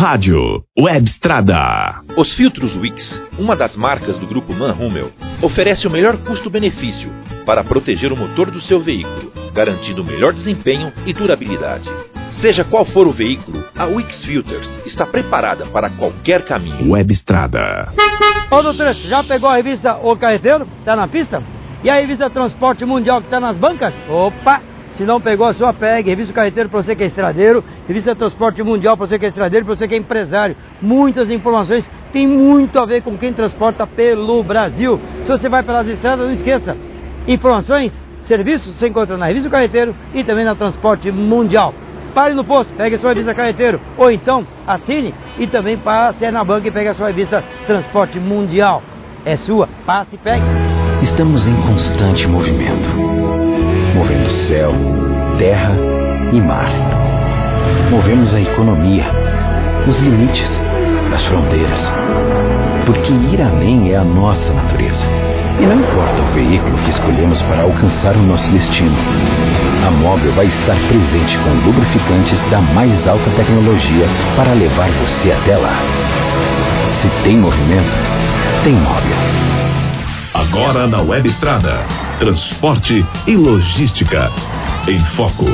Rádio Web Estrada. Os filtros Wix, uma das marcas do grupo Manhummel, oferece o melhor custo-benefício para proteger o motor do seu veículo, garantindo melhor desempenho e durabilidade. Seja qual for o veículo, a Wix Filters está preparada para qualquer caminho. Web Estrada. Ô doutor, já pegou a revista O Carreteiro? Tá na pista? E a revista Transporte Mundial que tá nas bancas? Opa! Se não pegou a sua, pegue. Revista Carreteiro para você que é estradeiro. Revista Transporte Mundial para você que é estradeiro, para você que é empresário. Muitas informações tem muito a ver com quem transporta pelo Brasil. Se você vai pelas estradas, não esqueça. Informações, serviços, você encontra na Revista Carreteiro e também na Transporte Mundial. Pare no posto, pegue a sua revista Carreteiro. Ou então, assine e também passe na banca e pegue a sua revista Transporte Mundial. É sua, passe e pegue. Estamos em constante movimento movendo céu, terra e mar. Movemos a economia, os limites, as fronteiras. Porque ir além é a nossa natureza. E não importa o veículo que escolhemos para alcançar o nosso destino. A Móvel vai estar presente com lubrificantes da mais alta tecnologia para levar você até lá. Se tem movimento, tem Móvel. Agora na Web Estrada. Transporte e logística. Em foco.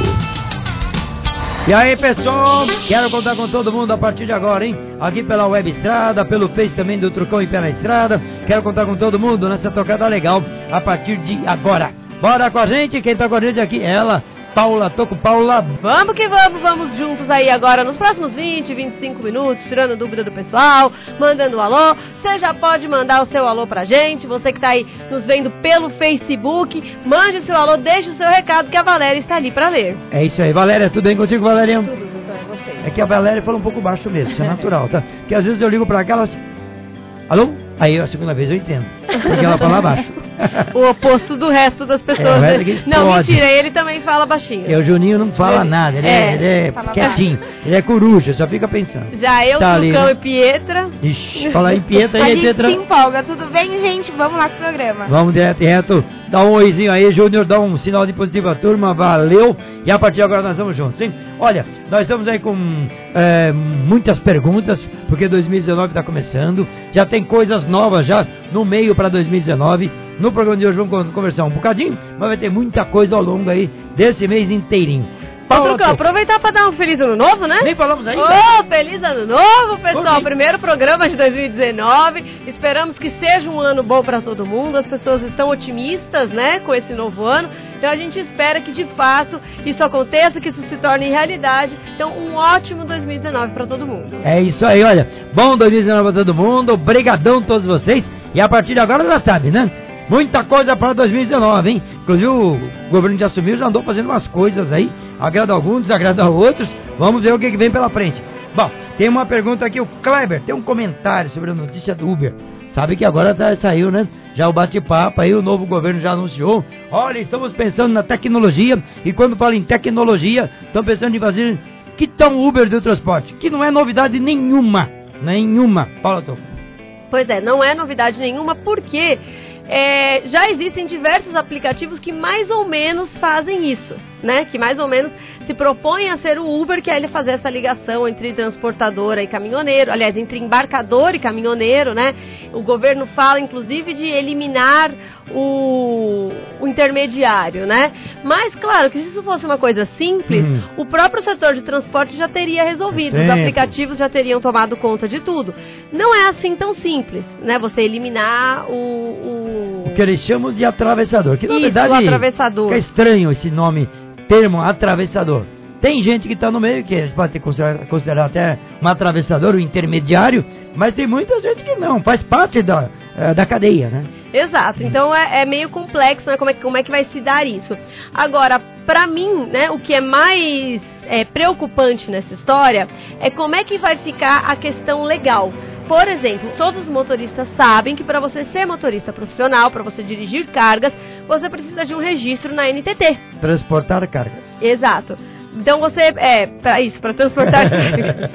E aí, pessoal, quero contar com todo mundo a partir de agora, hein? Aqui pela Web Estrada, pelo Face também do Trucão e Pé na Estrada. Quero contar com todo mundo nessa tocada legal a partir de agora. Bora com a gente, quem tá com a gente aqui, ela, Paula, tô com Paula. Vamos que vamos, vamos juntos aí agora nos próximos 20, 25 minutos, tirando dúvida do pessoal, mandando um alô. Você já pode mandar o seu alô pra gente, você que tá aí nos vendo pelo Facebook, mande o seu alô, deixe o seu recado que a Valéria está ali pra ler. É isso aí, Valéria, tudo bem contigo, Valéria? Tudo, doutor, é você. É que a Valéria fala um pouco baixo mesmo, isso é natural, tá? Porque às vezes eu ligo pra cá, ela assim, alô? Aí a segunda vez eu entendo, porque ela fala baixo. O oposto do resto das pessoas. É, resto que não, mentira, ele também fala baixinho. E o Juninho não fala Ele- nada, ele é, é, ele é quietinho, ele é coruja, só fica pensando. Já eu, Tá ali, Trucão né? e Pietra. Ixi, fala aí, Pietra, A e Pietra? se empolga, tudo bem, gente? Vamos lá pro programa. Vamos direto, direto. Dá um oizinho aí, Júnior. Dá um sinal de positivo à turma. Valeu. E a partir de agora nós vamos juntos, hein? Olha, nós estamos aí com é, muitas perguntas, porque 2019 está começando. Já tem coisas novas já no meio para 2019. No programa de hoje vamos con- conversar um bocadinho, mas vai ter muita coisa ao longo aí desse mês inteirinho. Ô, Trucão, aproveitar para dar um feliz ano novo, né? Nem falamos ainda. Ô, feliz ano novo, pessoal. Primeiro programa de 2019. Esperamos que seja um ano bom para todo mundo. As pessoas estão otimistas, né, com esse novo ano. Então a gente espera que de fato isso aconteça, que isso se torne realidade. Então, um ótimo 2019 para todo mundo. É isso aí, olha. Bom 2019 para todo mundo. Obrigadão a todos vocês. E a partir de agora já sabe, né? Muita coisa para 2019, hein? Inclusive o governo já assumiu, já andou fazendo umas coisas aí. Agrada alguns, desagrada outros. Vamos ver o que, vem pela frente. Bom, tem uma pergunta aqui. O Kleber tem um comentário sobre a notícia do Uber. Sabe que agora tá- saiu, né? Já o bate-papo aí, o novo governo já anunciou. Olha, estamos pensando na tecnologia. E quando fala em tecnologia, estão pensando em fazer que tal o Uber do transporte? Que não é novidade nenhuma. Nenhuma. Fala, Tom. Pois é, não é novidade nenhuma, porque é, já existem diversos aplicativos que mais ou menos fazem isso, né? Que mais ou menos se propõem a ser o Uber, que é ele fazer essa ligação entre transportadora e caminhoneiro, aliás, entre embarcador e caminhoneiro, né? O governo fala, inclusive, de eliminar o, o intermediário, né? Mas, claro, que se isso fosse uma coisa simples, Uhum. o próprio setor de transporte já teria resolvido, os Tempo. aplicativos já teriam tomado conta de tudo. Não é assim tão simples, né? Você eliminar o. o... Que eles chamam de atravessador. Que na Isso, verdade atravessador. fica estranho esse nome, termo atravessador. Tem gente que está no meio, que a gente pode ter considerar, considerar até um atravessador, um intermediário, mas tem muita gente que não, faz parte da, eh, da cadeia, né? Exato. Então é, é meio complexo, né? Como é, que- como é que vai se dar isso? Agora, pra mim, né, o que é mais é, preocupante nessa história é como é que vai ficar a questão legal. Por exemplo, todos os motoristas sabem que para você ser motorista profissional, para você dirigir cargas, você precisa de um registro na NTT. Transportar cargas. Exato. Então você é para isso, para transportar cargas.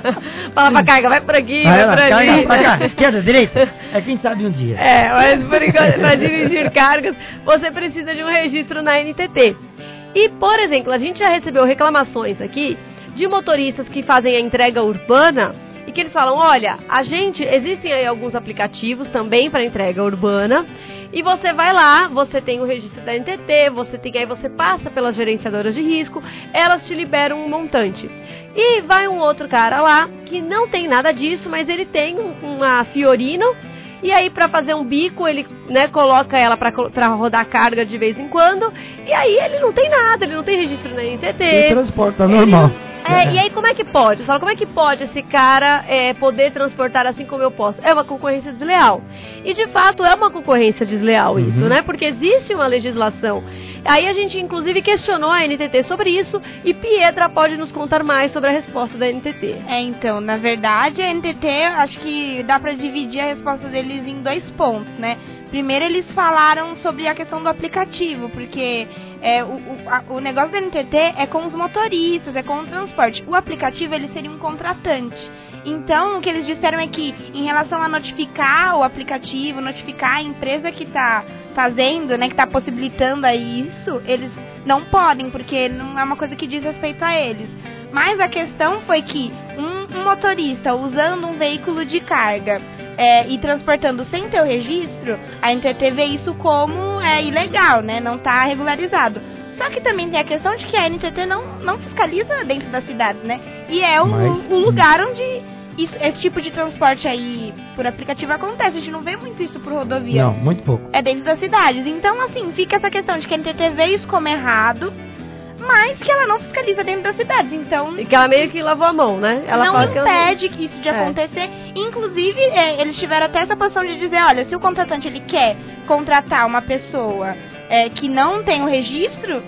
Fala pra carga, vai por aqui, Vai vai, por ali. pra cá, esquerda, direita. É quem sabe um dia. É, mas por enquanto, para dirigir cargas, você precisa de um registro na NTT. E, por exemplo, a gente já recebeu reclamações aqui de motoristas que fazem a entrega urbana e que eles falam, olha, a gente existem aí alguns aplicativos também para entrega urbana e você vai lá, você tem o registro da NTT, você tem aí você passa pelas gerenciadoras de risco, elas te liberam um montante. E vai um outro cara lá que não tem nada disso, mas ele tem uma Fiorino e aí para fazer um bico ele né, coloca ela para rodar carga de vez em quando e aí ele não tem nada, ele não tem registro na NTT. Ele transporta normal. É, e aí como é que pode? Só como é que pode esse cara é, poder transportar assim como eu posso? É uma concorrência desleal. E de fato é uma concorrência desleal uhum. isso, né? Porque existe uma legislação. Aí a gente inclusive questionou a NTT sobre isso e Pietra pode nos contar mais sobre a resposta da NTT. É, então, na verdade a NTT acho que dá para dividir a resposta deles em dois pontos, né? Primeiro eles falaram sobre a questão do aplicativo, porque é, o, o, o, negócio da NTT é com os motoristas, é com o transporte. O aplicativo ele seria um contratante. Então o que eles disseram é que em relação a notificar o aplicativo, notificar a empresa que está fazendo, né, que está possibilitando isso, eles não podem, porque não é uma coisa que diz respeito a eles. Mas a questão foi que um, um motorista usando um veículo de carga é, e transportando sem ter o registro, a NTT vê isso como é, ilegal, né? Não está regularizado. Só que também tem a questão de que a NTT não, não fiscaliza dentro da cidade, né? E é o, Mas... lugar onde isso, esse tipo de transporte aí por aplicativo acontece. A gente não vê muito isso por rodovia. Não, muito pouco. É dentro das cidades. Então, assim, fica essa questão de que a NTT vê isso como errado mas que ela não fiscaliza dentro das cidades. Então. E que ela meio que lavou a mão, né? Ela não impede que isso de é. acontecer. Inclusive, é, eles tiveram até essa posição de dizer, olha, se o contratante ele quer contratar uma pessoa é, que não tem o registro,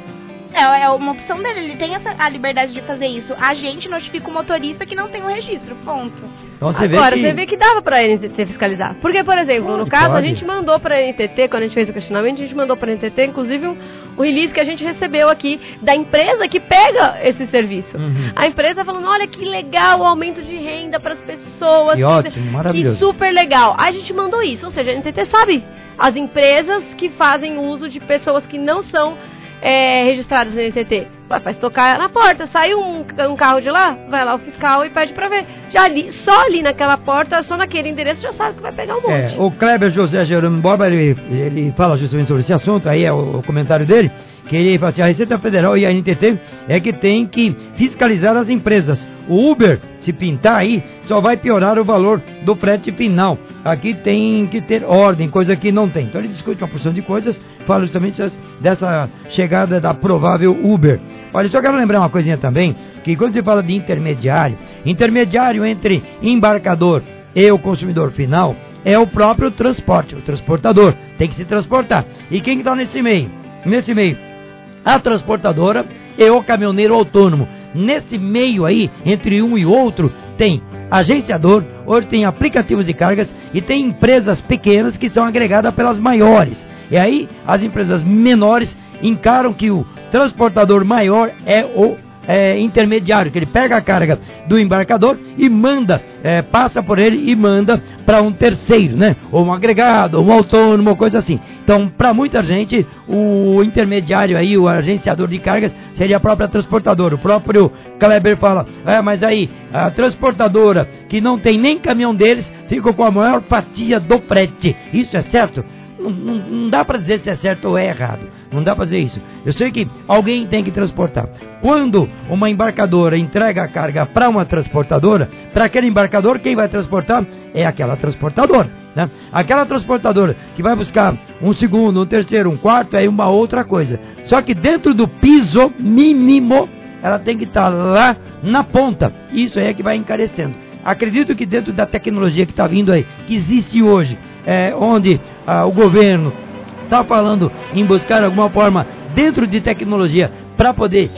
é, é uma opção dele, ele tem essa, a liberdade de fazer isso. A gente notifica o motorista que não tem o registro, ponto. Então você Agora, vê que... você vê que dava pra NTT fiscalizar. Porque, por exemplo, pode, no caso, pode. a gente mandou pra NTT, quando a gente fez o questionamento, a gente mandou pra NTT, inclusive, um, um release que a gente recebeu aqui da empresa que pega esse serviço. Uhum. A empresa falando, olha que legal o aumento de renda para as pessoas. Que, que ótimo, maravilhoso. Que super legal. A gente mandou isso, ou seja, a NTT sabe as empresas que fazem uso de pessoas que não são é, registradas na NTT. Vai, faz tocar na porta, sai um, um, carro de lá, vai lá o fiscal e pede pra ver. Já ali, só ali naquela porta, só naquele endereço, já sabe que vai pegar um é, monte. É, o Kleber José Jerônimo Borba, ele, ele fala justamente sobre esse assunto, aí é o, o comentário dele, que ele fala assim, a Receita Federal e a NTT é que tem que fiscalizar as empresas. O Uber, se pintar aí, só vai piorar o valor do frete final. Aqui tem que ter ordem, coisa que não tem. Então ele discute uma porção de coisas, fala justamente dessa chegada da provável Uber. Olha, só quero lembrar uma coisinha também, que quando se fala de intermediário, intermediário entre embarcador e o consumidor final, é o próprio transporte, o transportador, tem que se transportar. E quem está nesse meio? Nesse meio, a transportadora e o caminhoneiro autônomo. Nesse meio aí, entre um e outro, tem agenciador, hoje tem aplicativos de cargas e tem empresas pequenas que são agregadas pelas maiores. E aí as empresas menores encaram que o transportador maior é o é, intermediário, que ele pega a carga do embarcador e manda, é, passa por ele e manda para um terceiro, né? Ou um agregado, ou um autônomo, coisa assim. Então, para muita gente, o intermediário aí, o agenciador de cargas, seria a própria transportadora. O próprio Kleber fala, é, mas aí, a transportadora que não tem nem caminhão deles, fica com a maior fatia do frete. Isso é certo? Não, não, dá para dizer se é certo ou é errado. Não dá para fazer isso. Eu sei que alguém tem que transportar. Quando uma embarcadora entrega a carga para uma transportadora, para aquele embarcador, quem vai transportar é aquela transportadora. Né? Aquela transportadora que vai buscar um segundo, um terceiro, um quarto, é uma outra coisa. Só que dentro do piso mínimo, ela tem que estar tá lá na ponta. Isso aí é que vai encarecendo. Acredito que dentro da tecnologia que está vindo aí, que existe hoje, é, onde ah, o governo está falando em buscar alguma forma dentro de tecnologia para poder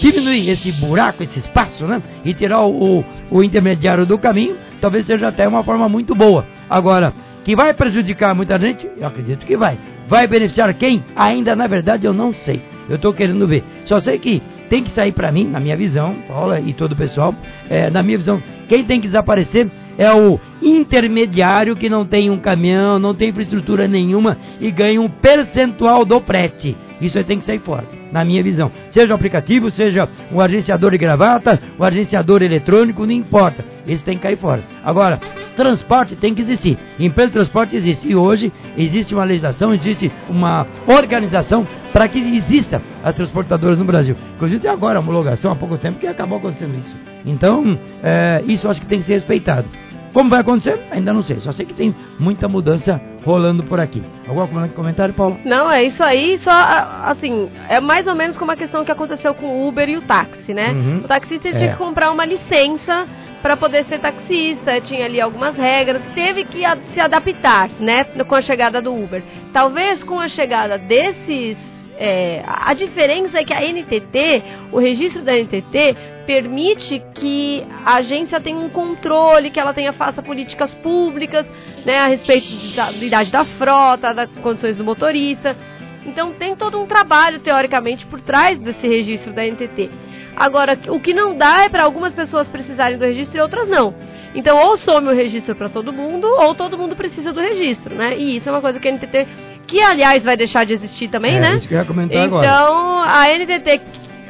diminuir esse buraco, esse espaço, né? E tirar o, o, o, intermediário do caminho, talvez seja até uma forma muito boa. Agora, que vai prejudicar muita gente, eu acredito que vai. Vai beneficiar quem? Ainda na verdade eu não sei. Eu estou querendo ver. Só sei que tem que sair para mim, na minha visão, Paula e todo o pessoal, é, na minha visão, quem tem que desaparecer é o intermediário que não tem um caminhão, não tem infraestrutura nenhuma e ganha um percentual do frete. Isso aí tem que sair fora, na minha visão. Seja o aplicativo, seja o agenciador de gravata, o agenciador eletrônico, não importa. Isso tem que cair fora. Agora, transporte tem que existir. Empresa de transporte existe. E hoje existe uma legislação, existe uma organização para que exista as transportadoras no Brasil. Inclusive tem agora a homologação há pouco tempo que acabou acontecendo isso. Então, é, isso acho que tem que ser respeitado. Como vai acontecer? Ainda não sei. Só sei que tem muita mudança rolando por aqui. Algum comentário, Paulo? Não, é isso aí. Só, assim, é mais ou menos como a questão que aconteceu com o Uber e o táxi, né? Uhum. O taxista É. tinha que comprar uma licença para poder ser taxista, tinha ali algumas regras, teve que se adaptar, né, com a chegada do Uber. Talvez com a chegada desses, é, a diferença é que a NTT, o registro da NTT permite que a agência tenha um controle, que ela tenha faça políticas públicas, né, a respeito da, da idade da frota, das condições do motorista. Então tem todo um trabalho teoricamente por trás desse registro da NTT. Agora, o que não dá é para algumas pessoas precisarem do registro e outras não. Então, ou some o registro para todo mundo, ou todo mundo precisa do registro, né? E isso é uma coisa que a NTT, que aliás vai deixar de existir também, é, né? Isso que eu ia comentar Então, agora. a NTT,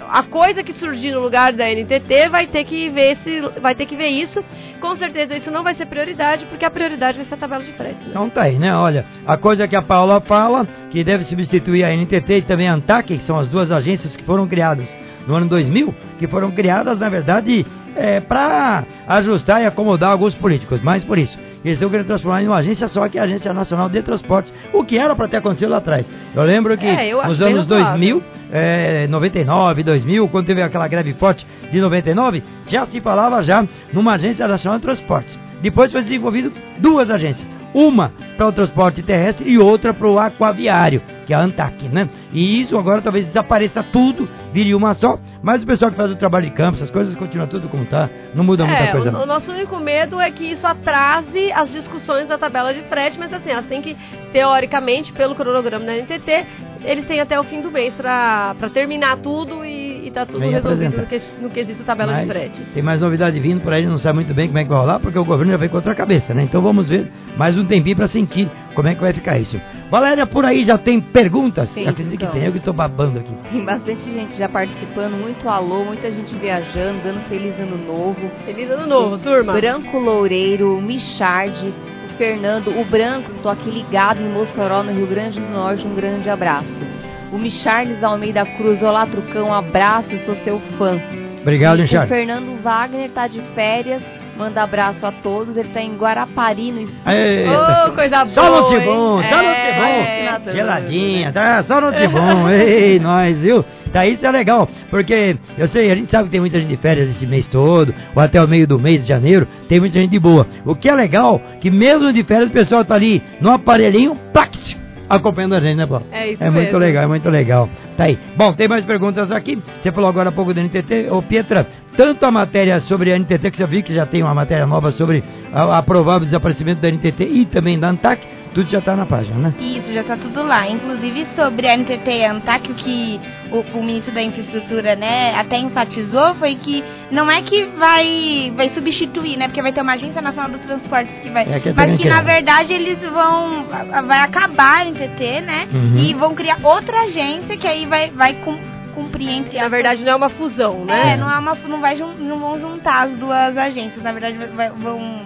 a coisa que surgir no lugar da NTT vai ter que ver se, vai ter que ver isso. Com certeza isso não vai ser prioridade, porque a prioridade vai ser a tabela de frete. né? Então tá aí, né? Olha, a coisa que a Paula fala, que deve substituir a NTT e também a ANTAC, que são as duas agências que foram criadas no ano 2000, que foram criadas, na verdade, é, para ajustar e acomodar alguns políticos, mais por isso. Eles estão querendo transformar em uma agência só, que é a Agência Nacional de Transportes, o que era para ter acontecido lá atrás. Eu lembro que É, eu nos anos razoável. 2000, é, 99, 2000, quando teve aquela greve forte de 99, já se falava já numa Agência Nacional de Transportes. Depois foi desenvolvido duas agências. Uma para o transporte terrestre e outra para o aquaviário, que é a ANTAC, né? E isso agora talvez desapareça tudo, vire uma só, mas o pessoal que faz o trabalho de campo, essas coisas continua tudo como tá, não muda muita É, coisa o, o nosso único medo é que isso atrase as discussões da tabela de frete, mas assim, elas têm que, teoricamente, pelo cronograma da NTT, eles têm até o fim do mês pra terminar tudo e, e tá tudo Bem resolvido no, que, no quesito tabela Mas de frete. Tem mais novidade vindo por aí, não sabe muito bem como é que vai rolar, porque o governo já veio contra a cabeça, né? Então vamos ver mais um tempinho para sentir como é que vai ficar isso. Valéria, por aí já tem perguntas? Tem, Acredito então. que tem, eu que estou babando aqui. Tem bastante gente já participando, muito alô, muita gente viajando, dando feliz ano novo. Feliz ano novo, turma. Branco Loureiro, o Micharde, o Fernando, o Branco, tô aqui ligado em Mossoró, no Rio Grande do Norte, um grande abraço. O Micharles Almeida Cruz, olá Trucão, abraço, sou seu fã. Obrigado, E o. Fernando Wagner tá de férias, manda abraço a todos, ele tá em Guarapari, no Espírito Ô, coisa boa. Só no? Tibum, só no É, Tibum. Geladinha, tá? Só no Tibum. Ei, nós, viu? Daí isso é legal, porque eu sei, a gente sabe que tem muita gente de férias esse mês todo, ou até o meio do mês de janeiro, tem muita gente de boa. O que é legal, que mesmo de férias o pessoal tá ali no aparelhinho, plact, acompanhando a gente, né, Paulo? É isso É muito mesmo. legal, é muito legal. Tá aí. Bom, tem mais perguntas aqui. Você falou agora há pouco da NTT. Ô, Pietra, tanto a matéria sobre a NTT, que você viu que já tem uma matéria nova sobre a, a provável desaparecimento da NTT e também da ANTAC, tudo já tá na página, né? Isso, já tá tudo lá. Inclusive sobre a NTT e a ANTAC, o que o, o ministro da Infraestrutura, né, até enfatizou foi que não é que vai, vai substituir, né, porque vai ter uma agência nacional dos transportes que vai... É que é mas que que na verdade eles vão... vai acabar a NTT, né, Uhum. e vão criar outra agência que aí vai, vai cum- cumprir entre Na verdade, não é uma fusão, né? É, não, é uma, não, vai, não vão juntar as duas agências, na verdade vai- vão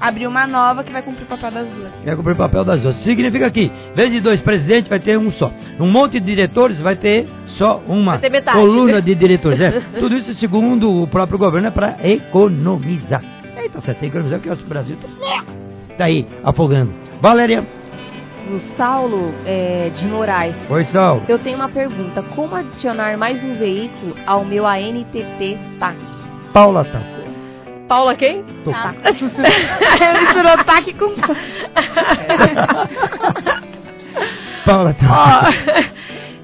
abrir uma nova que vai cumprir o papel das duas. Vai cumprir o papel das duas. Significa que, em vez de dois presidentes, vai ter um só. Um monte de diretores vai ter só uma ter metade. coluna de diretores. É. Tudo isso, segundo o próprio governo, é para economizar. Eita, você tem que economizar, porque o Brasil tá, tá aí afogando. Valéria, O Saulo é, de Moraes. oi, Sal. Eu tenho uma pergunta. Como adicionar mais um veículo ao meu ANTT TAC? Paula tá. Paula quem? Tá. Misturou taque com... Paula tá. Ó,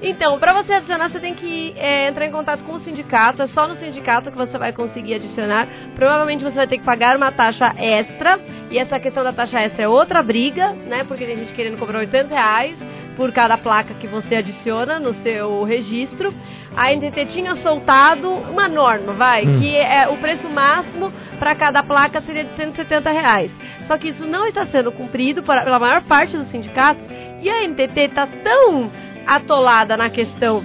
então, para você adicionar, você tem que é, entrar em contato com o sindicato. É só no sindicato que você vai conseguir adicionar. Provavelmente você vai ter que pagar uma taxa extra. E essa questão da taxa extra é outra briga, né? Porque tem gente querendo cobrar 800 reais por cada placa que você adiciona no seu registro. A NTT tinha soltado uma norma, vai, Hum. que é o preço máximo para cada placa seria de 170 reais. Só que isso não está sendo cumprido pela maior parte dos sindicatos e a NTT está tão atolada na questão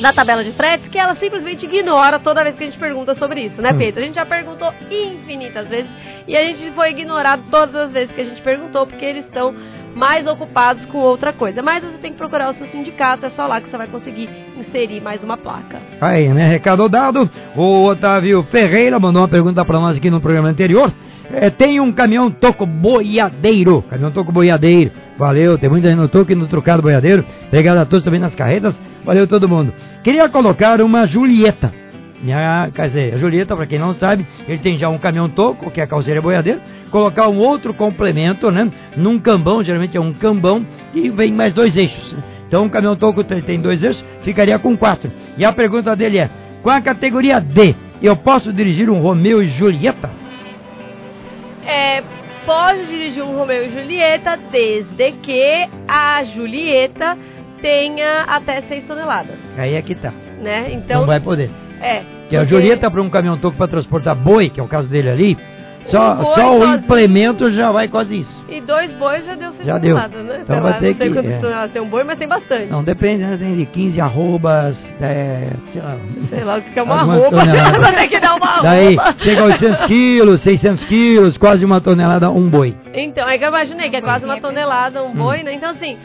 da tabela de fretes que ela simplesmente ignora toda vez que a gente pergunta sobre isso, né, Hum. Pedro? A gente já perguntou infinitas vezes e a gente foi ignorado todas as vezes que a gente perguntou porque eles estão mais ocupados com outra coisa. Mas você tem que procurar o seu sindicato, é só lá que você vai conseguir inserir mais uma placa. Aí, né? Recado dado. O Otávio Ferreira mandou uma pergunta pra nós aqui no programa anterior. É, tem um caminhão toco boiadeiro. Caminhão toco boiadeiro. Valeu, tem muita gente no toco e no trocado boiadeiro. Obrigado a todos também nas carretas. Valeu todo mundo. Queria colocar uma Julieta. Minha, quer dizer, a Julieta, pra quem não sabe, ele tem já um caminhão toco, que é a calceira boiadeiro, colocar um outro complemento, né? Num cambão, geralmente é um cambão, e vem mais dois eixos. Então um caminhão toco tem, dois eixos, ficaria com quatro. E a pergunta dele é, com a categoria D, eu posso dirigir um Romeo e Julieta? É, pode dirigir um Romeu e Julieta desde que a Julieta tenha até 6 toneladas, Aí é que tá. né? Então, não vai poder. é. Que a Julieta para um caminhão toco para transportar boi, que é o caso dele ali, só, Um só o implemento já vai quase isso. E dois bois já deu 6 Já deu. né? Então Sei vai lá, ter não sei que- quantas é. toneladas tem um boi, mas tem bastante. Não, depende, né? Tem de 15 arrobas, é, sei lá. Sei lá o que é uma toneladas. tem que dar uma Daí roupa. chega a 800 quilos, 600 quilos, quase uma tonelada um boi. Então, é que eu imaginei que é quase uma tonelada um Hum. boi, né? Então, assim,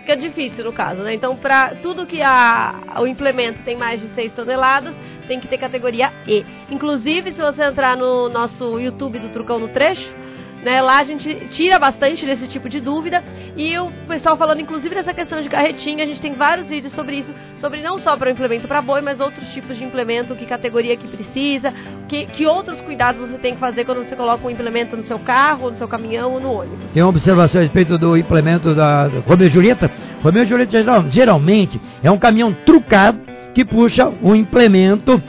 fica difícil no caso, né? Então, pra tudo que a, o implemento tem mais de 6 toneladas, tem que ter categoria E. Inclusive, se você entrar no nosso YouTube do Trucão no Trecho, né, lá a gente tira bastante desse tipo de dúvida e o pessoal falando inclusive dessa questão de carretinha, a gente tem vários vídeos sobre isso, sobre não só para o implemento para boi, mas outros tipos de implemento, que categoria que precisa, que, que outros cuidados você tem que fazer quando você coloca um implemento no seu carro, no seu caminhão ou no ônibus. Tem uma observação a respeito do implemento da Romeo Julieta. Romeo Julieta geral- geralmente é um caminhão trucado que puxa um implemento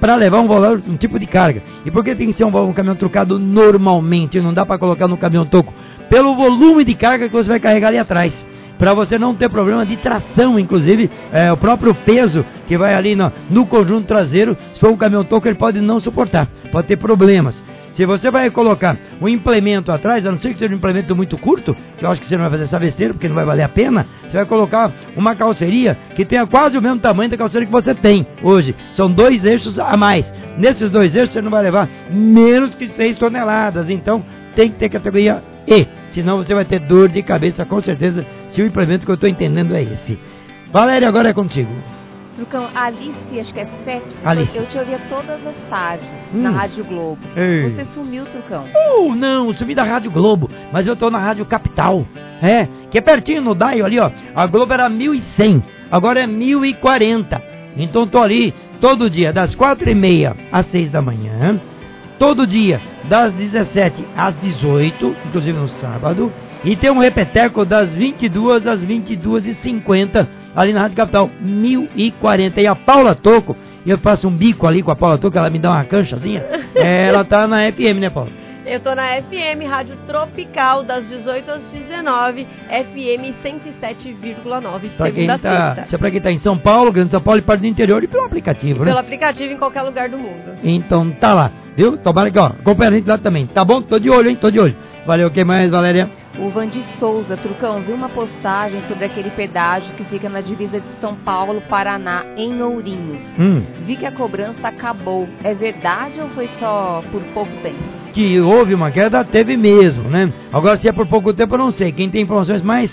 para levar um um tipo de carga. E por que tem que ser um, um caminhão trucado normalmente? Não dá para colocar no caminhão toco? Pelo volume de carga que você vai carregar ali atrás. Para você não ter problema de tração, inclusive é, o próprio peso que vai ali no, no conjunto traseiro, se for um caminhão toco, ele pode não suportar, pode ter problemas. Se você vai colocar um implemento atrás, a não ser que seja um implemento muito curto, que eu acho que você não vai fazer essa besteira, porque não vai valer a pena, você vai colocar uma calceria que tenha quase o mesmo tamanho da calceira que você tem hoje. São dois eixos a mais. Nesses dois eixos você não vai levar menos que 6 toneladas. Então tem que ter categoria E. Senão você vai ter dor de cabeça, com certeza, se o implemento que eu estou entendendo é esse. Valéria, agora é contigo. Trucão, Alice, acho que é sete. Alice. Eu te ouvia todas as tardes Hum. na Rádio Globo. Ei. Você sumiu, Trucão. Uh, não, subi da Rádio Globo, mas eu tô na Rádio Capital. É, que é pertinho no Daio ali, ó. A Globo era 1100, agora é 1040. Então tô ali todo dia, das quatro e meia às seis da manhã. Todo dia, das 17 às 18, inclusive no sábado. E tem um repeteco das 22 às 22 e 50 ali na Rádio Capital, 1040. E a Paula Toco, e eu faço um bico ali com a Paula Toco, ela me dá uma canchazinha. Ela tá na FM, né, Paula? Eu tô na FM, Rádio Tropical, das 18 às 19, FM 107,9, Pra quem tá, sexta. se é pra quem tá em São Paulo, Grande São Paulo e parte do interior e pelo aplicativo, Pelo né? aplicativo em qualquer lugar do mundo. Então tá lá, viu? Tomara que, ó, acompanha a gente lá também. Tá bom? Tô de olho, hein? Tô de olho. Valeu, o que mais, Valéria? O Vandi Souza, Trucão, viu uma postagem sobre aquele pedágio que fica na divisa de São Paulo, Paraná, em Ourinhos. Hum, Vi que a cobrança acabou. É verdade ou foi só por pouco tempo? que houve uma queda, teve mesmo, né? Agora, se é por pouco tempo, eu não sei. Quem tem informações mais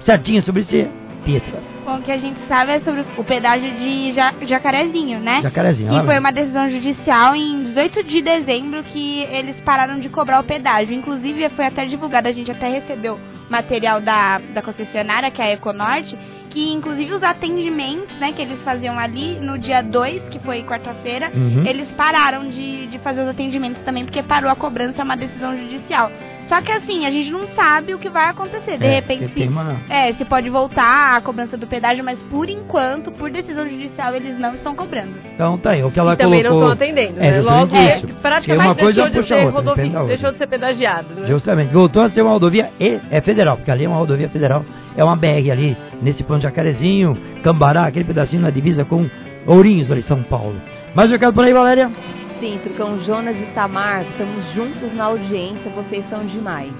certinhas sobre isso é Pietro. O que a gente sabe é sobre o pedágio de Ja- Jacarezinho, né? Jacarezinho, Que foi uma decisão judicial em 18 de dezembro que eles pararam de cobrar o pedágio. Inclusive, foi até divulgado, a gente até recebeu material da, da concessionária, que é a Econorte, que inclusive os atendimentos, né, que eles faziam ali no dia 2, que foi quarta-feira, Uhum. eles pararam de, de fazer os atendimentos também, porque parou a cobrança, é uma decisão judicial. Só que assim, a gente não sabe o que vai acontecer. De É, repente, se, uma- é, se pode voltar a cobrança do pedágio, mas por enquanto, por decisão judicial, eles não estão cobrando. Então tá aí, o que ela e também colocou... não estão atendendo, É, né? Logo, é, praticamente uma coisa deixou, de ser outra, rodovi- depende da outra. deixou de ser pedagiado, né? Justamente, voltou a ser uma rodovia e é federal, porque ali é uma rodovia federal, é uma BR ali, nesse ponto de Jacarezinho, Cambará, aquele pedacinho na divisa com Ourinhos ali, São Paulo. Mais um recado por aí, Valéria? Sim, Trucão, Jonas e Tamar, estamos juntos na audiência, vocês são demais.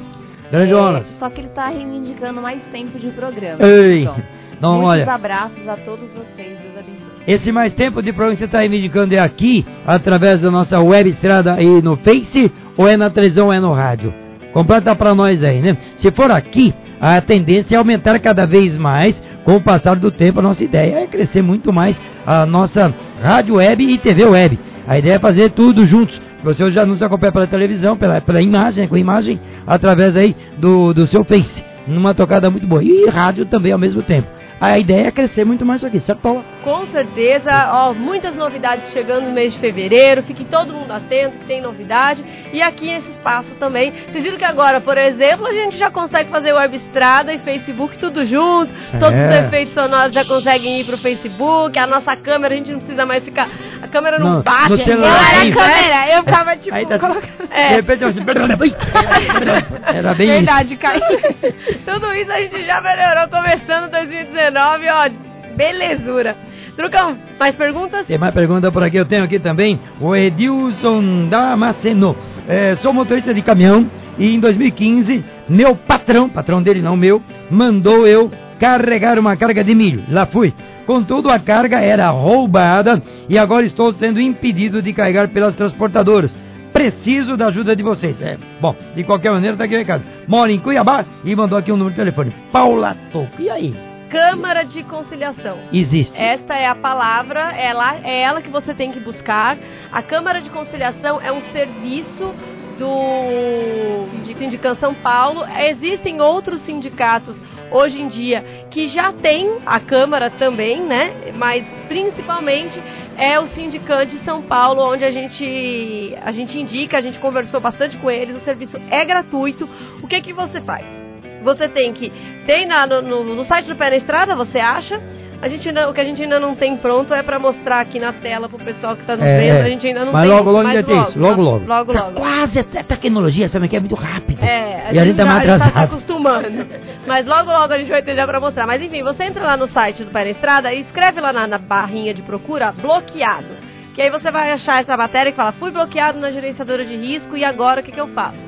Grande É, Jonas. Só que ele tá reivindicando mais tempo de programa. Ei. Então, Muitos olha, abraços a todos vocês. Deus abençoe. esse mais tempo de programa que você está reivindicando é aqui, através da nossa web estrada aí no Face, ou é na televisão ou é no rádio? Completa para nós aí, né? Se for aqui, a tendência é aumentar cada vez mais com o passar do tempo. A nossa ideia é crescer muito mais a nossa rádio web e TV web. A ideia é fazer tudo juntos. Você hoje já nos acompanha pela televisão, pela, pela imagem, com imagem, através aí do, do seu Face. Numa tocada muito boa. E rádio também ao mesmo tempo. A ideia é crescer muito mais isso aqui, certo, Paula? Com certeza, ó, muitas novidades chegando no mês de fevereiro. Fique todo mundo atento que tem novidade. E aqui esse espaço também. Vocês viram que agora, por exemplo, a gente já consegue fazer web estrada e Facebook tudo junto. Todos É. os efeitos sonoros já conseguem ir pro Facebook. A nossa câmera, a gente não precisa mais ficar. A câmera não, Não, bate. no Eu celular era a câmera, eu ficava tipo. Aí tá- colocando- É. De repente eu assim, Era bem isso. Verdade, caiu. Tudo isso a gente já melhorou começando 2019, ó. Belezura. Trucão, mais perguntas? Tem mais pergunta por aqui, eu tenho aqui também o Edilson Damasceno. É, sou motorista de caminhão e em 2015, meu patrão, patrão dele não meu, mandou eu carregar uma carga de milho. Lá fui. Contudo, a carga era roubada e agora estou sendo impedido de carregar pelas transportadoras. Preciso da ajuda de vocês. É, bom, de qualquer maneira, tá aqui o recado. Mora em Cuiabá e mandou aqui um número de telefone. Paula Toco. E aí? Câmara de conciliação. Existe. Esta é a palavra, ela, é ela que você tem que buscar. A Câmara de Conciliação é um serviço do de Sindicato São Paulo. Existem outros sindicatos hoje em dia que já tem a Câmara também, né? Mas principalmente é o Sindicante de São Paulo, onde a gente a gente indica, a gente conversou bastante com eles. O serviço é gratuito. O que que você faz? Você tem que tem na- no, no- no site do Pé na Estrada, você acha? A gente ainda- o que a gente ainda não tem pronto é para mostrar aqui na tela pro pessoal que está nos É, vendo. A gente ainda não mas tem. logo, logo mas ainda tem isso, logo, logo. Logo, Tá logo. quase a tecnologia, sabe que é muito rápido. É, a e a gente gente tá tá se acostumando. Mas logo, logo a gente vai ter já pra mostrar. Mas enfim, você entra lá no site do Pé na Estrada e escreve lá na, na barrinha de procura bloqueado. Que aí você vai achar essa matéria que fala, fui bloqueado na gerenciadora de risco e agora o que, que eu faço?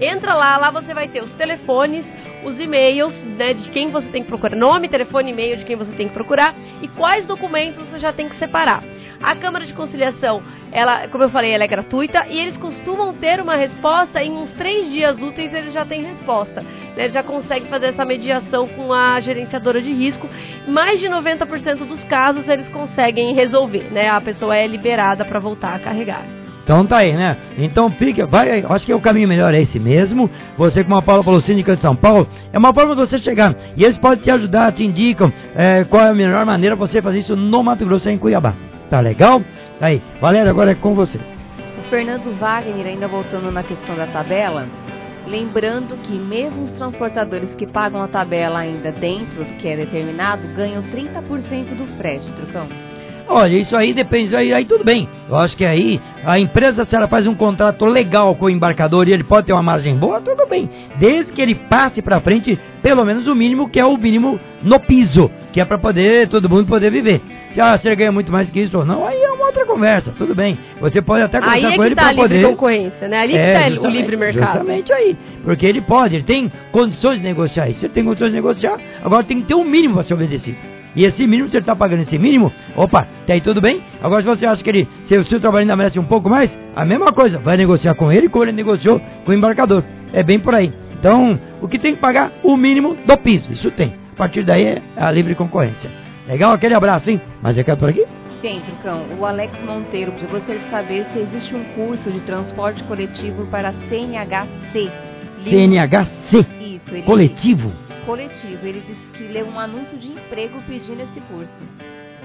Entra lá, lá você vai ter os telefones, os e-mails, né, de quem você tem que procurar, nome, telefone, e-mail de quem você tem que procurar e quais documentos você já tem que separar. A Câmara de Conciliação, ela, como eu falei, ela é gratuita e eles costumam ter uma resposta em uns três dias úteis eles já têm resposta. né, Eles já conseguem fazer essa mediação com a gerenciadora de risco. Mais de 90% dos casos eles conseguem resolver, né? A pessoa é liberada para voltar a carregar. Então tá aí, né? Então fica, vai, acho que o caminho melhor é esse mesmo. Você, como a Paula falou, Síndica de São Paulo, é uma forma de você chegar. E eles podem te ajudar, te indicam é, qual é a melhor maneira de você fazer isso no Mato Grosso, em Cuiabá. Tá legal? Tá aí. Valéria, agora é com você. O Fernando Wagner, ainda voltando na questão da tabela, lembrando que mesmo os transportadores que pagam a tabela ainda dentro do que é determinado, ganham 30% do frete, Trucão. Olha, isso aí depende, aí, aí tudo bem. Eu acho que aí a empresa, se ela faz um contrato legal com o embarcador e ele pode ter uma margem boa, tudo bem. Desde que ele passe pra frente, pelo menos o mínimo, que é o mínimo no piso, que é pra poder, todo mundo poder viver. Se, ah, se ele ganha muito mais que isso ou não, aí é uma outra conversa, tudo bem. Você pode até Aí conversar é com ele tá a pra livre poder... concorrência, né? Ali É, que tá o livre mercado. Justamente aí. Porque ele pode, ele tem condições de negociar isso. Se ele tem condições de negociar, agora tem que ter um mínimo para ser obedecido. E esse mínimo, se ele está pagando esse mínimo, opa, até aí tudo bem. Agora, se você acha que ele, se o seu trabalho ainda merece um pouco mais, a mesma coisa, vai negociar com ele como ele negociou com o embarcador. É bem por aí. Então, o que tem que pagar? O mínimo do piso. Isso tem. A partir daí é a livre concorrência. Legal? Aquele abraço, hein? Mas é por aqui? Tem, Trucão. O Alex Monteiro eu gostaria de saber se existe um curso de transporte coletivo para CNHC. CNHC. Isso, ele Coletivo. Coletivo. Ele disse que leu um anúncio de emprego pedindo esse curso.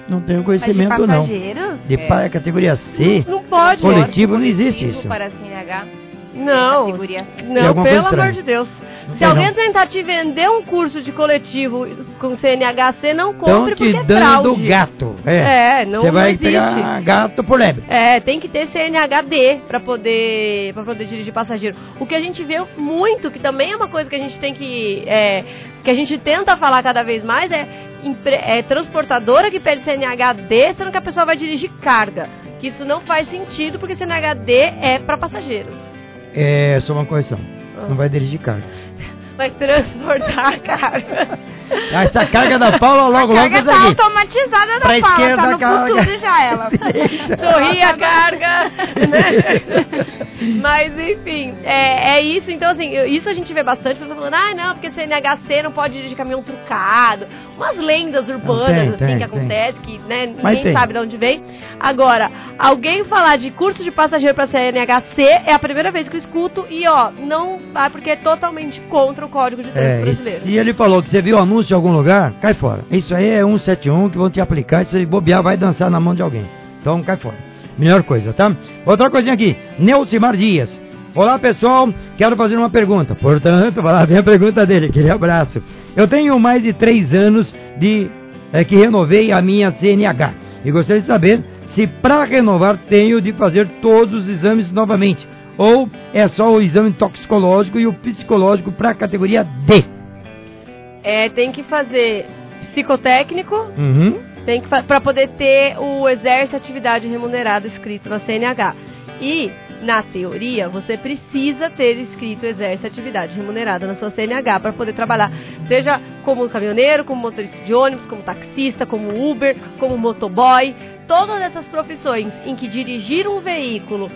Não tenho de conhecimento, não. De É. pa- categoria C. Não pode. Coletivo não existe isso. para CNH. Não, não, pelo amor de Deus. Não Se alguém não. tentar te vender um curso de coletivo com CNHC, não compre te porque é dando fraude. gato. É. É, não, Você não vai existe. pegar gato por lebre. É, tem que ter CNHD para poder poder dirigir passageiro. O que a gente vê muito, que também é uma coisa que a gente tem que é, que a gente tenta falar cada vez mais é, é transportadora que pede CNHD, sendo que a pessoa vai dirigir carga. Que isso não faz sentido porque CNHD é para passageiros. É, só uma correção. Não vai dirigir carro. Vai transportar a carga. Essa carga da Paula logo, a logo carga isso tá aqui. automatizada Pra da Paula, esquerda, tá no carga. futuro já ela. Sorria, carga. né? Mas enfim, é, é isso. Então, assim, isso a gente vê bastante. Pessoas falando, ah, não, porque CNHC não pode dirigir caminhão trucado. Umas lendas urbanas, tem, assim, tem, que tem. acontece, que né, ninguém sabe de onde vem. Agora, alguém falar de curso de passageiro pra CNHC é a primeira vez que eu escuto. E, ó, não vai porque é totalmente contra o Código de Trânsito É, e Brasileiro. se ele falou que você viu o anúncio em algum lugar, cai fora. Isso aí é 171 que vão te aplicar e se bobear vai dançar na mão de alguém. Então cai fora. Melhor coisa, tá? Outra coisinha aqui. Neucimar Dias. Olá pessoal, quero fazer uma pergunta. Portanto, vai lá, vem a pergunta dele. Aquele abraço. Eu tenho mais de três anos de é, que renovei a minha CNH. E gostaria de saber se para renovar tenho de fazer todos os exames novamente. Ou é só o exame toxicológico e o psicológico para a categoria D. É, tem que fazer psicotécnico, Uhum. Tem que para poder ter o exército atividade remunerada escrito na CNH. E na teoria, você precisa ter escrito exército atividade remunerada na sua CNH para poder trabalhar, seja como caminhoneiro, como motorista de ônibus, como taxista, como Uber, como motoboy, todas essas profissões em que dirigir um veículo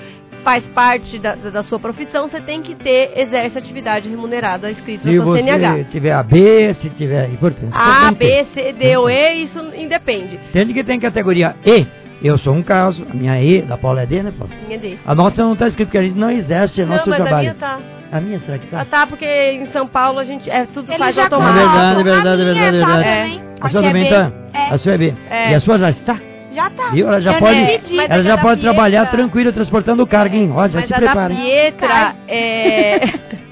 faz parte da, da- sua profissão, você tem que ter exército atividade remunerada escrito Se na sua você CNH. tiver A, B, se tiver. Importante. A, importante ter. B, C, D ou E, isso independe. Entende que tem categoria E. Eu sou um caso, a minha E, da Paula é D, né, Paula? Minha D. A nossa não está escrito porque a gente não exerce o Não, nosso mas a trabalho. minha tá. A minha, será que tá? Ah, tá, porque em São Paulo a gente é tudo Ele faz já automático. É colocou. verdade, A verdade, minha verdade, tá verdade. também. A sua é também B. tá? É. A sua é B. É. E a sua já está? Já tá. Viu? Ela já Eu pode, pedi. Mas ela a já da pode Pietra- trabalhar tranquila transportando carga, hein? Ó, já Mas se a da prepara. hein? Pietra é.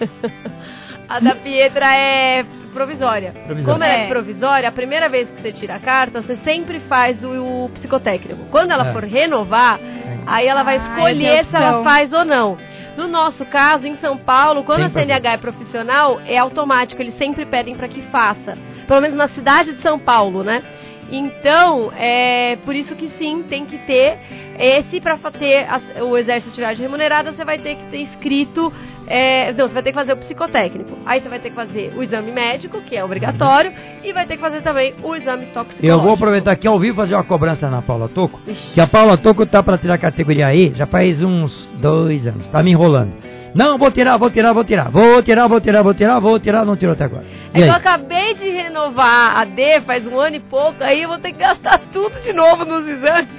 a da Pietra é provisória. Provisória. Como ela é É. provisória, a primeira vez que você tira a carta, você sempre faz o, o psicotécnico. Quando ela É. for renovar, aí ela vai Ah, escolher tem se ela faz ou não. No nosso caso, em São Paulo, quando Tem a fazer. CNH é profissional, é automático, eles sempre pedem para que faça. Pelo menos na cidade de São Paulo, né? Então, é por isso que sim, tem que ter esse para ter o exército de atividade remunerada, você vai ter que ter escrito, é, não, você vai ter que fazer o psicotécnico. Aí você vai ter que fazer o exame médico, que é obrigatório, e vai ter que fazer também o exame toxicológico. Eu vou aproveitar aqui ao vivo fazer uma cobrança na Paula Toco. Ixi. Que a Paula Toco tá para tirar a categoria E já faz uns dois anos. Tá me enrolando. Não, vou tirar, vou tirar, vou tirar. Vou tirar, vou tirar, vou tirar, vou tirar, não tirou até agora. É que eu aí? acabei de renovar a D faz um ano e pouco, aí eu vou ter que gastar tudo de novo nos exames.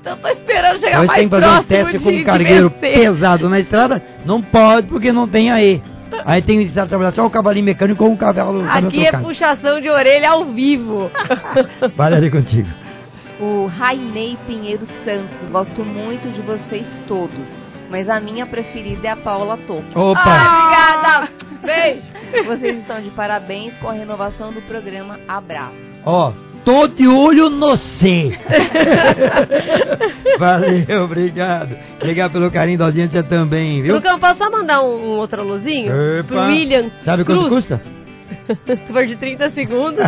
Então eu tô esperando chegar Hoje mais tem que fazer um próximo teste de, com um cargueiro pesado na estrada. Não pode porque não tem a E. Aí tem que estar trabalhando só o cavalinho mecânico ou um cavalo, cavalo Aqui é trocado. puxação de orelha ao vivo. Vale ali contigo. O Rainei Pinheiro Santos, gosto muito de vocês todos. Mas a minha preferida é a Paula Toco. Opa! Ah, obrigada. Beijo. Vocês estão de parabéns com a renovação do programa Abraço. Ó, tô de olho no C. Valeu, obrigado. Obrigado pelo carinho da audiência também, viu? Trucão, posso só mandar um, um outro aluzinho? Epa. Pro William Sabe quanto Cruz. custa? Se for de 30 segundos.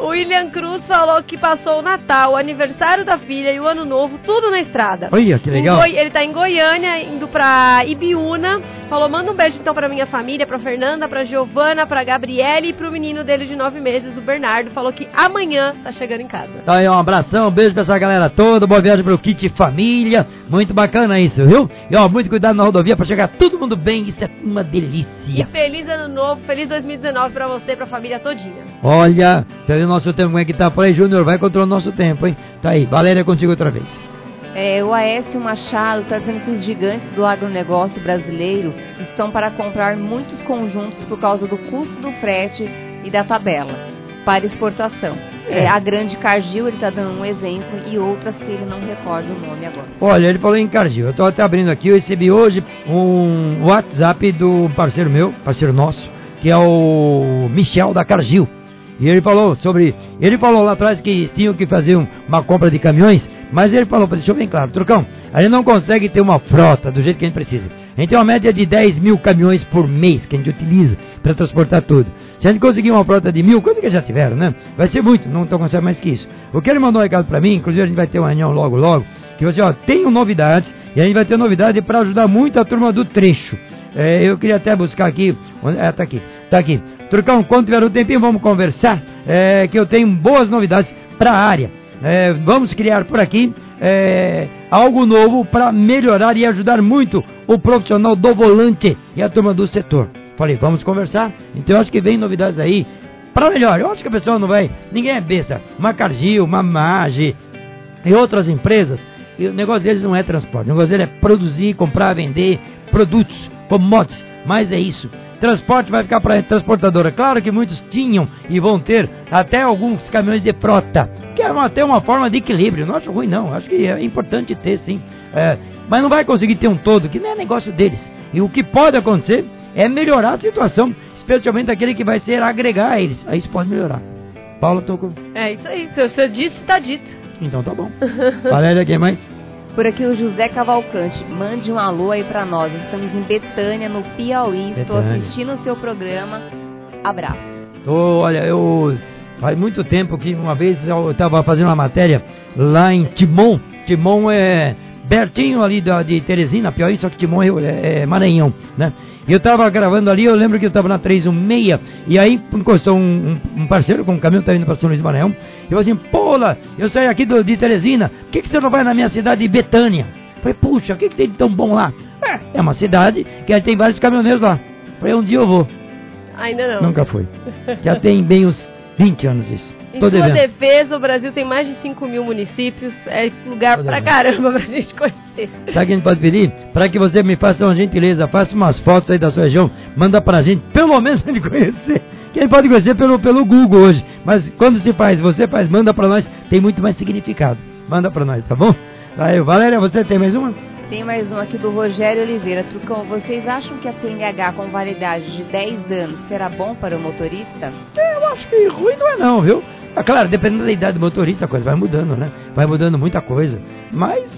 o William Cruz falou que passou o Natal, o aniversário da filha e o Ano Novo, tudo na estrada. Olha, que legal. Goi- ele tá em Goiânia, indo pra Ibiúna. Falou, manda um beijo então pra minha família, pra Fernanda, pra Giovana, pra Gabriele e pro menino dele de nove meses, o Bernardo. Falou que amanhã tá chegando em casa. Tá aí, um abração, um beijo pra essa galera toda, boa viagem pro Kit Família, muito bacana isso, viu? E ó, muito cuidado na rodovia pra chegar todo mundo bem, isso é uma E delícia. feliz ano novo, feliz 2019 pra você e pra família todinha. Olha, tá o nosso tempo como é que tá por aí, Júnior, vai controlar o nosso tempo, hein? Tá aí, Valéria contigo outra vez. É, o Aécio Machado está dizendo que os gigantes do agronegócio brasileiro estão para comprar muitos conjuntos por causa do custo do frete e da tabela para exportação. É. É, a Grande Cargill, ele está dando um exemplo, e outras que ele não recorda o nome agora. Olha, ele falou em Cargill. Eu tô até abrindo aqui, eu recebi hoje um WhatsApp do parceiro meu, parceiro nosso, que é o Michel da Cargill. E ele falou sobre. Ele falou lá atrás que tinham que fazer um- uma compra de caminhões, mas ele falou, deixou bem claro, Trucão, a gente não consegue ter uma frota do jeito que a gente precisa. A gente tem uma média de 10 mil caminhões por mês que a gente utiliza para transportar tudo. Se a gente conseguir uma frota de mil, coisa que já tiveram, né? Vai ser muito, não estão conseguindo mais que isso. O que ele mandou um recado para mim, inclusive a gente vai ter uma reunião logo, logo, que você, ó, tenho novidades, e a gente vai ter novidade para ajudar muito a turma do trecho. É, eu queria até buscar aqui, é, tá aqui, tá aqui. Trucão, quando tiver um tempinho, vamos conversar, é, que eu tenho boas novidades para a área. É, vamos criar por aqui é, algo novo para melhorar e ajudar muito o profissional do volante e a turma do setor. Falei, vamos conversar. Então eu acho que vem novidades aí para melhor. Eu acho que a pessoa não vai. Ninguém é besta. Macargil, Mamage e outras empresas. E o negócio deles não é transporte. O negócio deles é produzir, comprar, vender produtos, commodities. Mas é isso. Transporte vai ficar para a transportadora. Claro que muitos tinham e vão ter até alguns caminhões de frota, que é uma, até uma forma de equilíbrio. Não acho ruim, não. Acho que é importante ter, sim. É, mas não vai conseguir ter um todo, que não é negócio deles. E o que pode acontecer é melhorar a situação, especialmente aquele que vai ser agregar a eles. Aí isso pode melhorar. Paula, tô com... É isso aí. Se você disse, está dito. Então tá bom. Valéria, quem mais? Por aqui o José Cavalcante. Mande um alô aí pra nós. Estamos em Betânia, no Piauí. Estou Betânia. assistindo o seu programa. Abraço. Tô, olha, eu faz muito tempo que uma vez eu estava fazendo uma matéria lá em Timon. Timon é pertinho ali da, de Teresina, Piauí, só que Timon é, é- Maranhão, né? E eu estava gravando ali, eu lembro que eu estava na 316, e aí encostou um, um- um parceiro com um caminhão que tá indo para São Luís do Maranhão, e falou assim, Pola, eu saí aqui do- de Teresina, por que, que você não vai na minha cidade de Betânia? Eu Falei, puxa, o que, que tem de tão bom lá? É, é uma cidade que tem vários caminhoneiros lá. Eu Falei, um dia eu vou. Ainda não. Nunca fui. Já tem bem uns 20 anos isso. Em Tô sua devendo. defesa, o Brasil tem mais de 5 mil municípios. É lugar Tô pra devendo. caramba pra gente conhecer. Sabe o que a gente pode pedir? Para que você me faça uma gentileza, faça umas fotos aí da sua região, manda pra gente, pelo menos pra gente conhecer. Que ele pode conhecer pelo, pelo Google hoje. Mas quando se faz, você faz, manda pra nós, tem muito mais significado. Manda pra nós, tá bom? Aí, Valéria, você tem mais uma? Tem mais um aqui do Rogério Oliveira. Trucão, vocês acham que a CNH com validade de 10 anos será bom para o motorista? Eu acho que ruim não é não, viu? Ah, claro, dependendo da idade do motorista, a coisa vai mudando, né? Vai mudando muita coisa. Mas,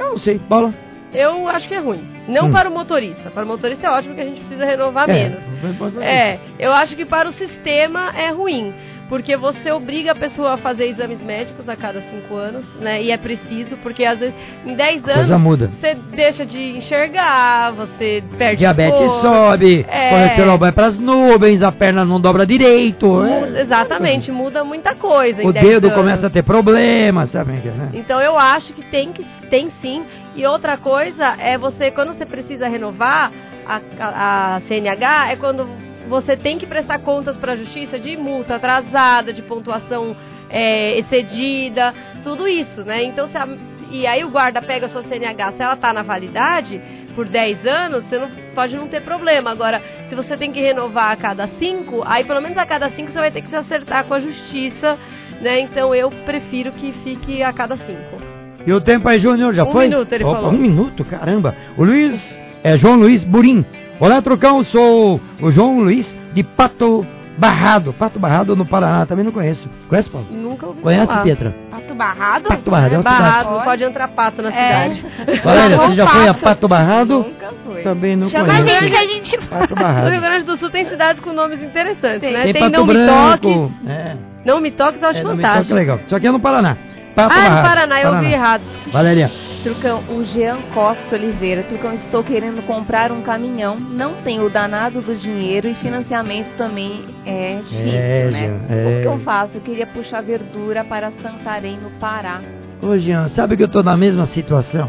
eu não sei, Paula. Eu acho que é ruim. Não Hum. para o motorista. Para o motorista é ótimo que a gente precisa renovar menos. menos. É, eu acho que para o sistema é ruim. Porque você obriga a pessoa a fazer exames médicos a cada 5 anos, né? E é preciso, porque às vezes em 10 anos muda. você deixa de enxergar, você perde Diabetes cor, sobe, É. colesterol vai pras nubens, a perna não dobra direito. muda- é- exatamente, muda muita coisa. O 10 dedo anos. começa a ter problemas, sabe? né? Então eu acho que tem que tem sim. E outra coisa é você quando você precisa renovar a, a, a CNH é quando você tem que prestar contas para a justiça de multa atrasada, de pontuação é, excedida, tudo isso, né? Então se a- e aí o guarda pega a sua CNH, se ela tá na validade por 10 anos, você não pode não ter problema. Agora, se você tem que renovar a cada 5, aí pelo menos a cada 5 você vai ter que se acertar com a justiça, né? Então eu prefiro que fique a cada 5. E o tempo aí, Júnior, já Um foi? minuto, ele Opa, falou. Um minuto, caramba. O Luiz, é João Luiz Burim. Olá, Trucão, sou o João Luiz de Pato Barrado. Pato Barrado no Paraná, também não conheço. Conhece, Paulo? Nunca ouvi Conhece, falar. Pietra? Pato Barrado? Pato Barrado, é uma Barrado, cidade. não pode entrar pato na É. cidade. Valéria, Não, você já foi a Pato. Barrado? Nunca foi. Também não Chama a conheço. gente que a gente Pato No Rio Barrado. Grande do Sul tem cidades com nomes interessantes, Tem. né? Tem, Tem, Pato Não Me Branco. Toque. É, Não Me Toque, eu acho é, não me fantástico. toque, legal. Isso aqui é no Paraná. Pato ah, no Barrado. Paraná, eu ouvi errado. Valéria, Trucão, o Jean Costa Oliveira. Trucão, estou querendo comprar um caminhão. Não tenho o danado do dinheiro e financiamento também é difícil, É, né? Jean, é. O que eu faço? Eu queria puxar verdura para Santarém, no Pará. Ô Jean, sabe que eu tô na mesma situação?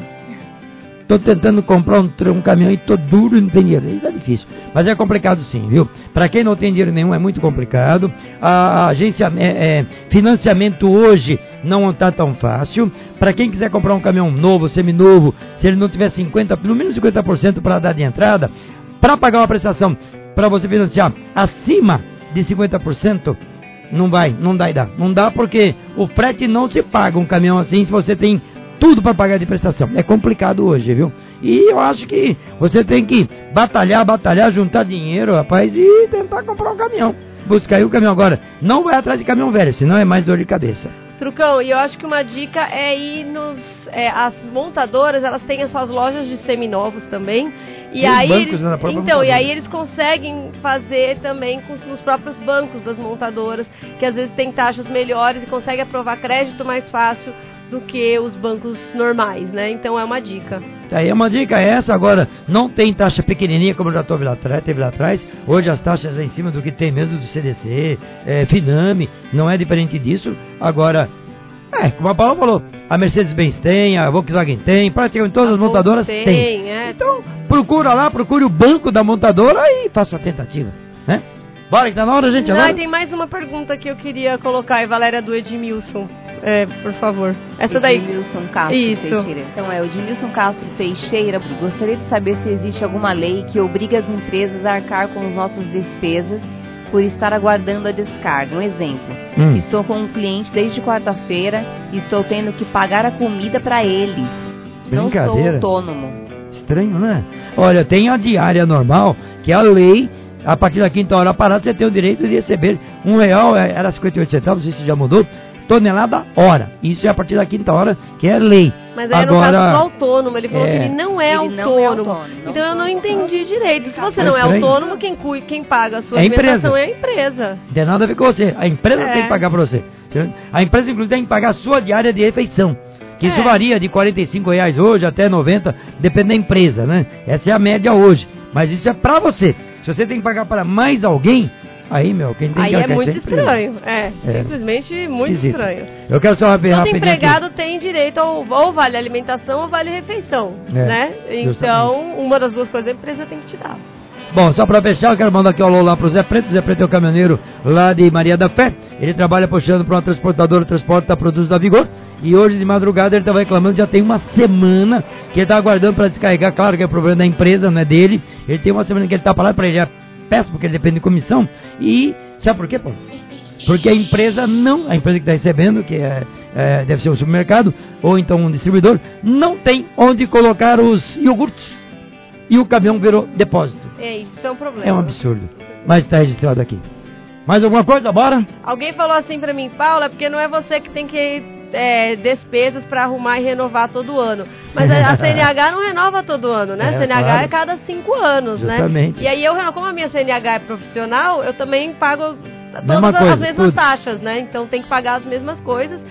Tô tentando comprar um, um caminhão e tô duro e não tem dinheiro. Aí tá difícil. Mas é complicado sim, viu? Para quem não tem dinheiro nenhum é muito complicado. A agência, é, é, financiamento hoje não está tão fácil. Para quem quiser comprar um caminhão novo, seminovo, se ele não tiver 50, no mínimo 50% para dar de entrada, para pagar uma prestação, para você financiar acima de 50%, não vai, não dá e dá. Não dá porque o frete não se paga um caminhão assim se você tem tudo para pagar de prestação. É complicado hoje, viu? E eu acho que você tem que batalhar, batalhar, juntar dinheiro, rapaz, e tentar comprar um caminhão. Buscar aí o caminhão agora. Não vai atrás de caminhão velho, senão é mais dor de cabeça. Trucão, e eu acho que uma dica é ir nos. é, as montadoras, elas têm as suas lojas de seminovos também. E aí. bancos, né, então, e aí eles conseguem fazer também com, nos próprios bancos das montadoras, que às vezes tem taxas melhores e consegue aprovar crédito mais fácil do que os bancos normais, né? Então é uma dica. Tá aí uma dica é essa, agora não tem taxa pequenininha como já teve lá, atrás, teve lá atrás. Hoje as taxas é em cima do que tem mesmo do CDC, é, Finame, não é diferente disso. Agora, é, como a Paula falou, a Mercedes-Benz tem, a Volkswagen tem, praticamente todas A as montadoras têm. tem, é. Então, procura lá, procure o banco da montadora e faça uma tentativa, né? Bora que tá na hora, gente, Não, agora? e tem mais uma pergunta que eu queria colocar, aí, Valéria, do Edmilson. É, por favor. Essa daí. Edmilson Castro Isso. Teixeira. Então é o Edmilson Castro Teixeira. Gostaria de saber se existe alguma lei que obriga as empresas a arcar com as nossas despesas por estar aguardando a descarga. Um exemplo. Hum. Estou com um cliente desde quarta-feira e estou tendo que pagar a comida para eles. Não sou autônomo. Estranho, né? Olha, tem a diária normal, que é a lei, a partir da quinta hora parada, você tem o direito de receber um real, é, era 58 centavos, isso já mudou, tonelada hora. Isso é a partir da quinta hora, que é lei. Mas aí no Agora, caso do autônomo, ele falou é. que ele não é Ele autônomo. não é autônomo, não então eu não entendi direito. Se você É não é estranho. autônomo, quem, cui, quem paga a sua É alimentação é a empresa. Não tem nada a ver com você. A empresa É. tem que pagar pra você. A empresa, inclusive, tem que pagar a sua diária de refeição. Que isso É. varia de 45 reais hoje até 90, depende da empresa, né? Essa é a média hoje. Mas isso é pra você. Se você tem que pagar para mais alguém, aí, meu, quem tem Aí que é muito empresa. estranho. É, É. simplesmente muito Esquisito. estranho. Eu quero só rapidinho. Todo rapidinho aqui. empregado tem direito ao ou vale alimentação ou vale refeição, É, né? Então, uma das duas coisas a empresa tem que te dar. Bom, só para fechar, eu quero mandar aqui um alô lá pro Zé Preto. Zé Preto é o caminhoneiro lá de Maria da Fé. Ele trabalha puxando para uma transportadora, transporta produtos da Vigor. E hoje de madrugada ele estava reclamando, já tem uma semana que ele está aguardando para descarregar. Claro que é problema da empresa, não é dele. Ele tem uma semana que ele está para lá, para ele é péssimo, porque ele depende de comissão. E sabe por quê, pô? Porque a empresa não, a empresa que está recebendo, que é, é, deve ser um supermercado, ou então um distribuidor, não tem onde colocar os iogurtes. E o caminhão virou depósito. É isso, é um problema. É um absurdo. Mas está registrado aqui. Mais alguma coisa? Bora? Alguém falou assim pra mim, Paula, é porque não é você que tem que é, despesas pra arrumar e renovar todo ano. Mas a, CNH não renova todo ano, né? É, a CNH claro. é cada cinco anos, Justamente. né? E aí eu, como a minha CNH é profissional, eu também pago todas as mesmas tudo. taxas, né? Então tem que pagar as mesmas coisas.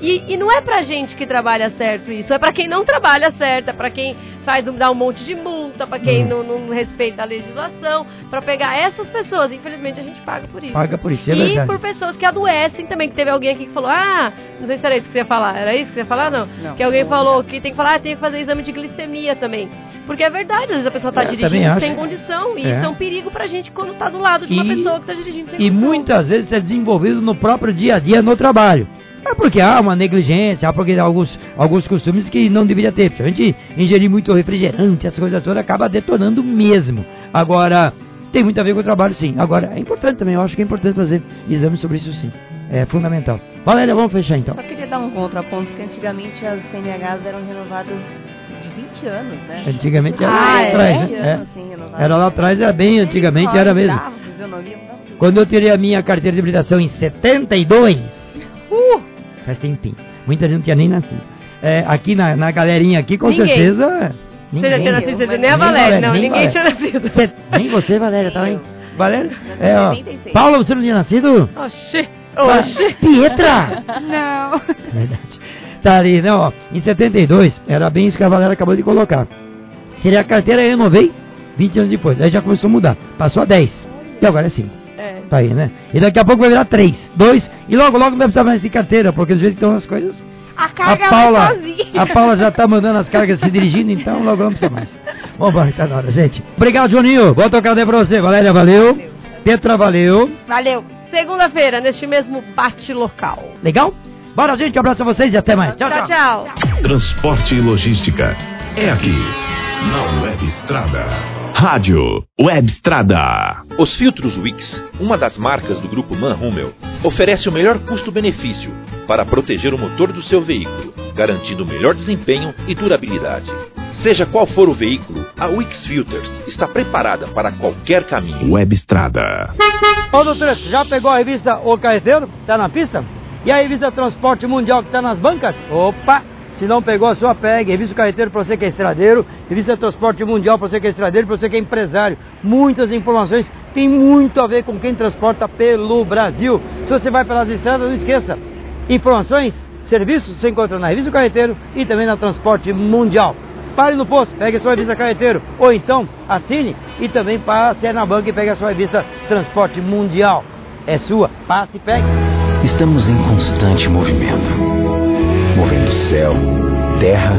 E, e não é pra gente que trabalha certo isso, é pra quem não trabalha certo, é pra quem faz dá um monte de multa, pra quem Hum. não, não respeita a legislação, pra pegar essas pessoas. Infelizmente a gente paga por isso. Paga por isso, é e verdade. por pessoas que adoecem também, que teve alguém aqui que falou, ah, não sei se era isso que você ia falar, era isso que você ia falar? Não. Não. que alguém falou que tem que falar, ah, tem que fazer exame de glicemia também. Porque é verdade, às vezes a pessoa tá É, dirigindo sem condição, e É. isso é um perigo pra gente quando tá do lado de uma E- pessoa que tá dirigindo sem E condição. muitas vezes é desenvolvido no próprio dia a dia no trabalho. É porque há uma negligência, há porque há alguns, alguns costumes que não deveria ter. A gente ingerir muito refrigerante, essas coisas todas, acaba detonando mesmo. Agora, tem muito a ver com o trabalho, sim. Agora, é importante também, eu acho que é importante fazer exames sobre isso, sim. É fundamental. Valéria, vamos fechar então. Só queria dar um contraponto que antigamente as CNHs eram renovadas de 20 anos, né? Antigamente era ah, lá é, atrás, 20 né? anos, É. sim, renovadas. Era lá atrás, era bem antigamente, era mesmo. Tudo. Quando eu tirei a minha carteira de habilitação em 72, faz tempinho. Muita gente não tinha nem nascido. É, aqui na, na galerinha aqui, com Ninguém. certeza. Você já tinha ninguém. nascido, você Nem nem a Valéria, não, nem ninguém Valéria. tinha nascido. Cê- nem você, Valéria, tá aí? Valéria? É, ó. em 86. Paula, você não tinha nascido? Oxi, oxi. Pietra! Não. Verdade. Tá ali, né, ó. Em 72, era bem isso que a Valéria acabou de colocar. Tirei a carteira e renovei 20 anos depois. Aí já começou a mudar. Passou a 10. E agora é 5. Tá aí, né? E daqui a pouco vai virar 3, 2. E logo, logo não vai precisar mais de carteira, porque do jeito que estão as coisas. A A carga Paula, vai sozinha. a Paula já tá mandando as cargas se dirigindo, então logo não precisa mais. Vamos embora, tá na hora, gente. Obrigado, Juninho. Boa tocada aí pra você. Valéria, valeu. Petra, valeu. Valeu. Segunda-feira, neste mesmo bate local. Legal? Bora, gente. Um abraço a vocês e até mais. Tchau, tchau. tchau. Transporte e logística. É aqui, na Web Estrada. Rádio Web Estrada. Os filtros Wix, uma das marcas do grupo Manhummel, oferece o melhor custo-benefício para proteger o motor do seu veículo, garantindo melhor desempenho e durabilidade. Seja qual for o veículo, a Wix Filters está preparada para qualquer caminho. Web Estrada. Ô, doutor, já pegou a revista O Carreteiro? Tá na pista? E a revista Transporte Mundial que tá nas bancas? Opa! Se não pegou a sua, pegue. Revista Carreteiro para você que é estradeiro. Revista Transporte Mundial para você que é estradeiro, para você que é empresário. Muitas informações. Tem muito a ver com quem transporta pelo Brasil. Se você vai pelas estradas, não esqueça. Informações, serviços, você encontra na Revista Carreteiro e também na Transporte Mundial. pare no posto, pegue a sua revista Carreteiro. Ou então, assine e também passe na banca e pegue a sua revista Transporte Mundial. É sua, passe e pegue. Estamos em constante movimento. Movendo céu, terra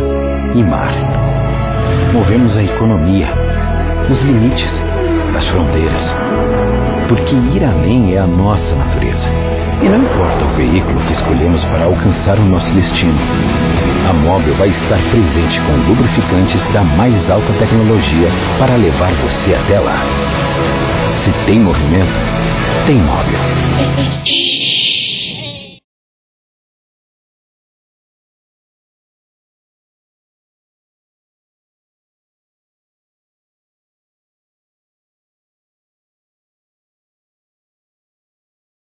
e mar. Movemos a economia, os limites, as fronteiras. Porque ir além é a nossa natureza. E não importa o veículo que escolhemos para alcançar o nosso destino. A Móvel vai estar presente com lubrificantes da mais alta tecnologia para levar você até lá. Se tem movimento, tem Móvel.